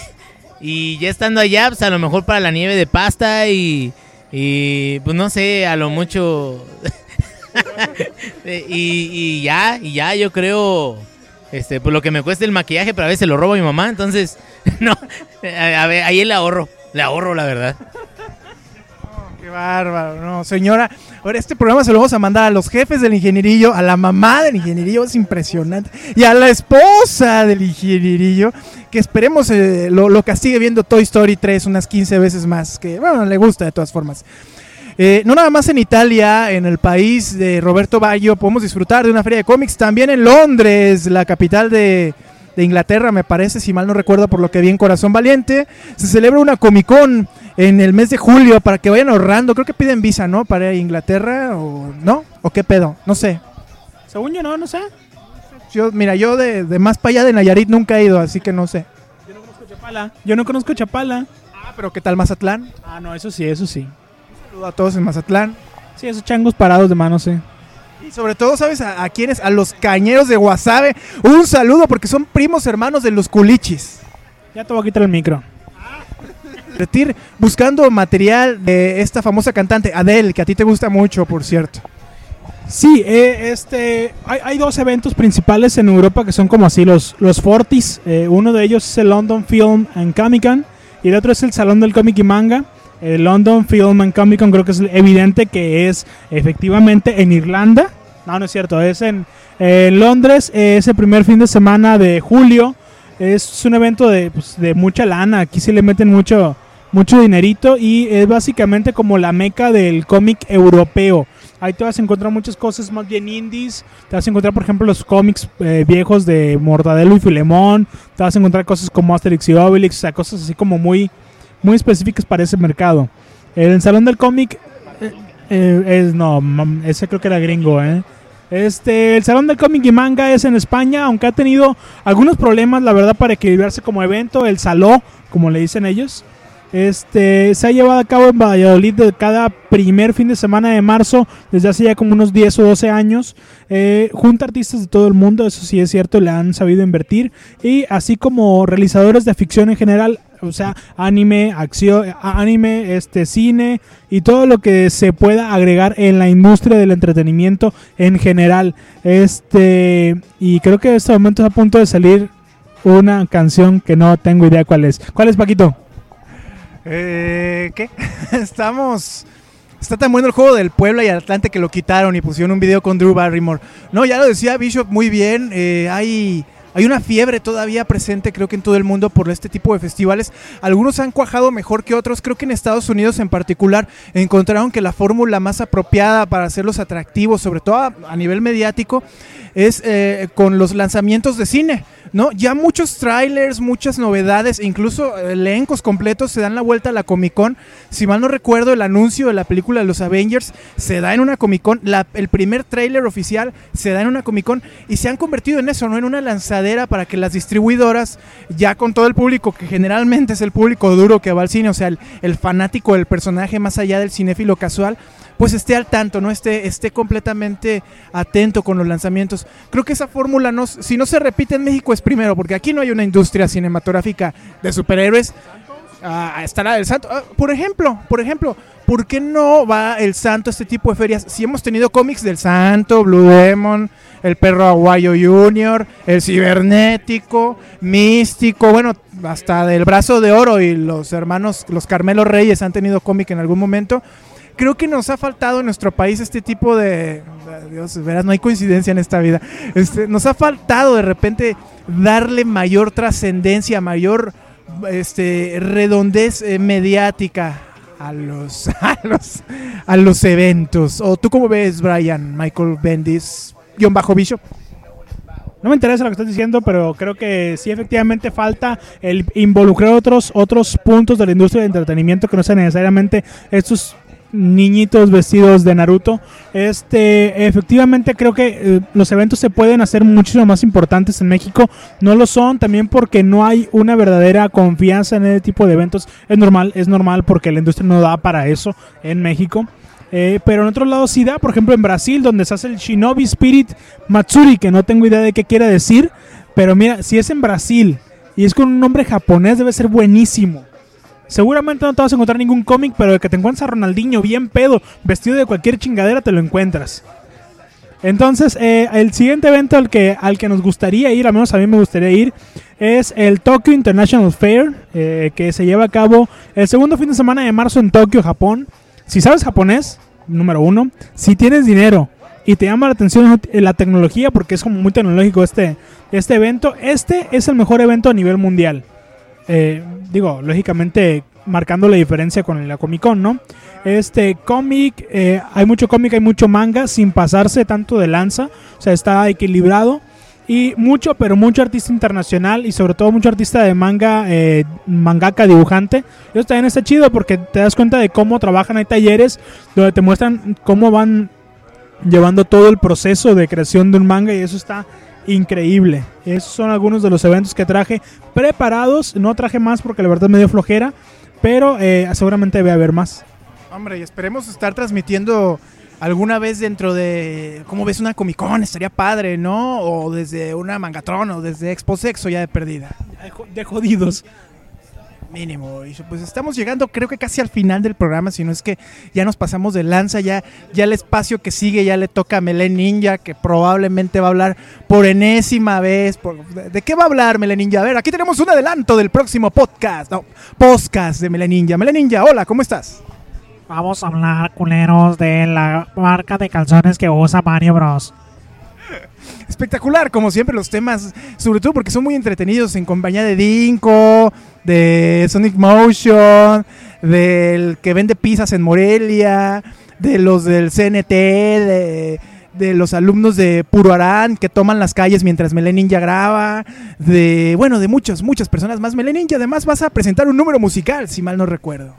y ya estando allá, pues a lo mejor para la nieve de pasta y y pues no sé, a lo mucho [LAUGHS] Eh, y, ya, y ya yo creo este pues lo que me cuesta el maquillaje, pero a veces lo robo a mi mamá, entonces [LAUGHS] no, a, a ver, ahí el ahorro, le ahorro la verdad. Bárbaro, no, señora. Ahora, este programa se lo vamos a mandar a los jefes del ingenierillo, a la mamá del ingenierillo, es impresionante, y a la esposa del ingenierillo, que esperemos eh, lo, lo castigue viendo Toy Story 3 unas 15 veces más, que bueno, le gusta de todas formas. Eh, no nada más en Italia, en el país de Roberto Baggio, podemos disfrutar de una feria de cómics, también en Londres, la capital de, de Inglaterra, me parece, si mal no recuerdo por lo que vi en Corazón Valiente, se celebra una Comic Con en el mes de julio para que vayan ahorrando, creo que piden visa, ¿no? Para Inglaterra o no, o qué pedo, no sé. Según yo, no, no sé. Yo, mira, yo de, de más para allá de Nayarit nunca he ido, así que no sé. Yo no conozco Chapala. Yo no conozco Chapala. Ah, pero ¿qué tal Mazatlán? Ah, no, eso sí, eso sí. Saludo a todos en Mazatlán. Sí, esos changos parados de mano, sí. Y sobre todo, ¿sabes a, a quiénes? A los cañeros de Guasave. Un saludo porque son primos hermanos de los culichis. Ya te voy a quitar el micro. Retir buscando material de esta famosa cantante, Adele, que a ti te gusta mucho, por cierto. Sí, eh, este, hay, hay dos eventos principales en Europa que son como así los, los Fortis. Eh, uno de ellos es el London Film and Comic Con y el otro es el Salón del Cómic y Manga. El London Film and Comic Con creo que es evidente que es efectivamente en Irlanda. No, no es cierto, es en eh, Londres. es el primer fin de semana de julio. Es un evento de, pues, de mucha lana. Aquí sí le meten mucho, mucho dinerito y es básicamente como la meca del cómic europeo. Ahí te vas a encontrar muchas cosas más bien indies. Te vas a encontrar, por ejemplo, los cómics eh, viejos de Mortadelo y Filemón. Te vas a encontrar cosas como Asterix y Obelix, o sea, cosas así como muy, muy específicas para ese mercado. El Salón del Cómic eh, eh, es, no, ese creo que era gringo. Este, el Salón del Cómic y Manga es en España, aunque ha tenido algunos problemas, la verdad, para equilibrarse como evento. El Saló, como le dicen ellos. Este, se ha llevado a cabo en Valladolid de cada primer fin de semana de marzo desde hace ya como unos 10 o 12 años. Eh, junta artistas de todo el mundo, eso sí es cierto, le han sabido invertir. Y así como realizadores de ficción en general, o sea, anime, acción, anime, este, cine y todo lo que se pueda agregar en la industria del entretenimiento en general. Este, y creo que en este momento está a punto de salir una canción que no tengo idea cuál es. ¿Cuál es, Paquito? Eh, ¿Qué? [LAUGHS] Estamos. Está tan bueno el juego del Puebla y Atlante que lo quitaron y pusieron un video con Drew Barrymore. No, ya lo decía Bishop muy bien. eh, hay, hay una fiebre todavía presente, creo que en todo el mundo, por este tipo de festivales. Algunos han cuajado mejor que otros. Creo que en Estados Unidos en particular encontraron que la fórmula más apropiada para hacerlos atractivos, sobre todo a, a nivel mediático, es eh, con los lanzamientos de cine. ¿no? Ya muchos trailers, muchas novedades, incluso elencos completos se dan la vuelta a la Comic Con. Si mal no recuerdo, el anuncio de la película de los Avengers se da en una Comic Con. La- el primer trailer oficial se da en una Comic Con y se han convertido en eso, ¿no? En una lanzadera para que las distribuidoras, ya con todo el público, que generalmente es el público duro que va al cine, o sea, el, el fanático del personaje más allá del cinéfilo casual, pues esté al tanto, ¿no? Esté, esté completamente atento con los lanzamientos. Creo que esa fórmula, no, si no se repite en México, es primero, porque aquí no hay una industria cinematográfica de superhéroes. Ah, está la del Santo. Ah, por ejemplo, por ejemplo, ¿por qué no va el Santo a este tipo de ferias? Si hemos tenido cómics del Santo, Blue Demon, el perro aguayo Junior, el cibernético, místico, bueno, hasta del brazo de oro y los hermanos, los Carmelo Reyes han tenido cómic en algún momento creo que nos ha faltado en nuestro país este tipo de Dios, verás, no hay coincidencia en esta vida. Este, nos ha faltado de repente darle mayor trascendencia, mayor este redondez eh, mediática a los, [LAUGHS] a los a los eventos. O tú cómo ves, Brian, Michael Bendis, guion bajo Bishop. No me interesa lo que estás diciendo, pero creo que sí efectivamente falta el involucrar otros otros puntos de la industria de entretenimiento que no sean necesariamente estos niñitos vestidos de Naruto. Este, efectivamente creo que eh, los eventos se pueden hacer muchísimo más importantes en México. No lo son también porque no hay una verdadera confianza en ese tipo de eventos. Es normal, es normal porque la industria no da para eso en México. Eh, pero en otro lado sí da, por ejemplo en Brasil, donde se hace el Shinobi Spirit Matsuri, que no tengo idea de qué quiere decir. Pero mira, si es en Brasil y es con un nombre japonés, debe ser buenísimo. Seguramente no te vas a encontrar ningún cómic, pero de que te encuentres a Ronaldinho bien pedo, vestido de cualquier chingadera, te lo encuentras. Entonces, eh, el siguiente evento al que, al que nos gustaría ir, al menos a mí me gustaría ir, es el Tokyo International Fair, eh, que se lleva a cabo el segundo fin de semana de marzo en Tokio, Japón. Si sabes japonés, número uno, si tienes dinero y te llama la atención la tecnología, porque es como muy tecnológico este, este evento, este es el mejor evento a nivel mundial. Eh, digo, lógicamente marcando la diferencia con la Comic Con, ¿no? Este cómic, eh, hay mucho cómic, hay mucho manga, sin pasarse tanto de lanza, o sea, está equilibrado. Y mucho, pero mucho artista internacional y sobre todo mucho artista de manga, eh, mangaka, dibujante. Eso también está chido porque te das cuenta de cómo trabajan. Hay talleres donde te muestran cómo van llevando todo el proceso de creación de un manga y eso está increíble. Esos son algunos de los eventos que traje preparados. No traje más porque la verdad me dio flojera, pero eh, seguramente debe haber más. Hombre, y esperemos estar transmitiendo alguna vez dentro de, ¿cómo ves? Una Comic Con, estaría padre, ¿no? O desde una Mangatron o desde Expo Sexo ya de perdida. De jodidos. Mínimo, Bishop. Pues estamos llegando, creo que casi al final del programa, si no es que ya nos pasamos de lanza, ya, ya el espacio que sigue ya le toca a Melen Ninja, que probablemente va a hablar por enésima vez. por- ¿De qué va a hablar Melen Ninja? A ver, aquí tenemos un adelanto del próximo podcast, no, podcast de Melen Ninja. Melen Ninja, hola, ¿cómo estás? Vamos a hablar, culeros, de la marca de calzones que usa Mario Bros. [LAUGHS] Espectacular, como siempre, los temas, sobre todo porque son muy entretenidos en compañía de Dinko, de Sonic Motion, del que vende pizzas en Morelia, de los del CNT, de, los alumnos de Puro Arán que toman las calles mientras Melen Ninja graba, de, bueno, de muchas, muchas personas más. Melen Ninja, además vas a presentar un número musical, si mal no recuerdo.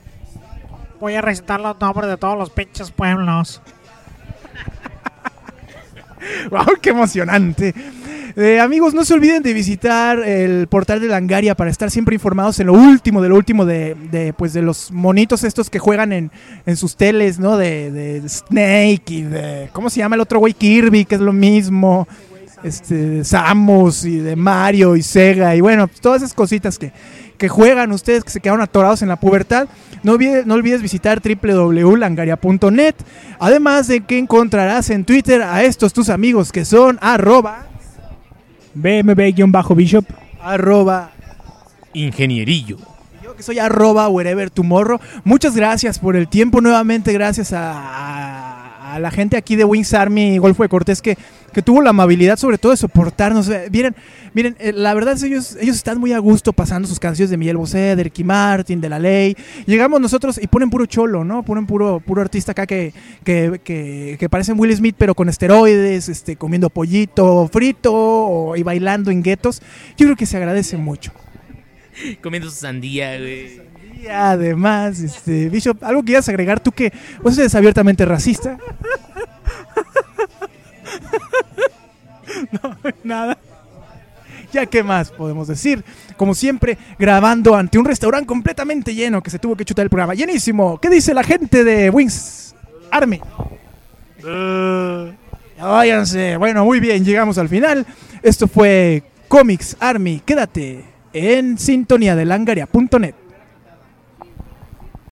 Voy a recitar los nombres de todos los pinches pueblos. [LAUGHS] ¡Wow! ¡Qué emocionante! Eh, amigos, no se olviden de visitar el portal de Langaria para estar siempre informados en lo último, de lo último de, pues, de los monitos estos que juegan en, en sus teles, ¿no? De, de Snake y de... ¿Cómo se llama el otro güey? Kirby, que es lo mismo. Este, Samus y de Mario y Sega y bueno, todas esas cositas que, que juegan ustedes que se quedaron atorados en la pubertad. No olvides, no olvides visitar www.langaria.net. Además de que encontrarás en Twitter a estos tus amigos que son arroba, BMB-Bishop. arroba, Ingenierillo. yo que soy arroba wherever tomorrow. Muchas gracias por el tiempo nuevamente, gracias a, a- la gente aquí de Wings Army Golfo de Cortés que, que tuvo la amabilidad sobre todo de soportarnos. Eh, Miren, miren, eh, la verdad es ellos, ellos están muy a gusto pasando sus canciones de Miguel Bosé, de Ricky Martin, de La Ley. Llegamos nosotros y ponen puro cholo, ¿no? Ponen puro, puro artista acá que, que, que, parecen Will Smith pero con esteroides, este, comiendo pollito frito y bailando en guetos. Yo creo que se agradece mucho. Comiendo su sandía, güey. Y además, este, Bishop, algo que quieras agregar tú que vos eres abiertamente racista. [LAUGHS] Nada. Ya qué más podemos decir. Como siempre, grabando ante un restaurante completamente lleno que se tuvo que chutar el programa. Llenísimo. ¿Qué dice la gente de Wings Army? Ya váyanse. Bueno, muy bien, llegamos al final. Esto fue Comics Army. Quédate en sintonía de langaria.net.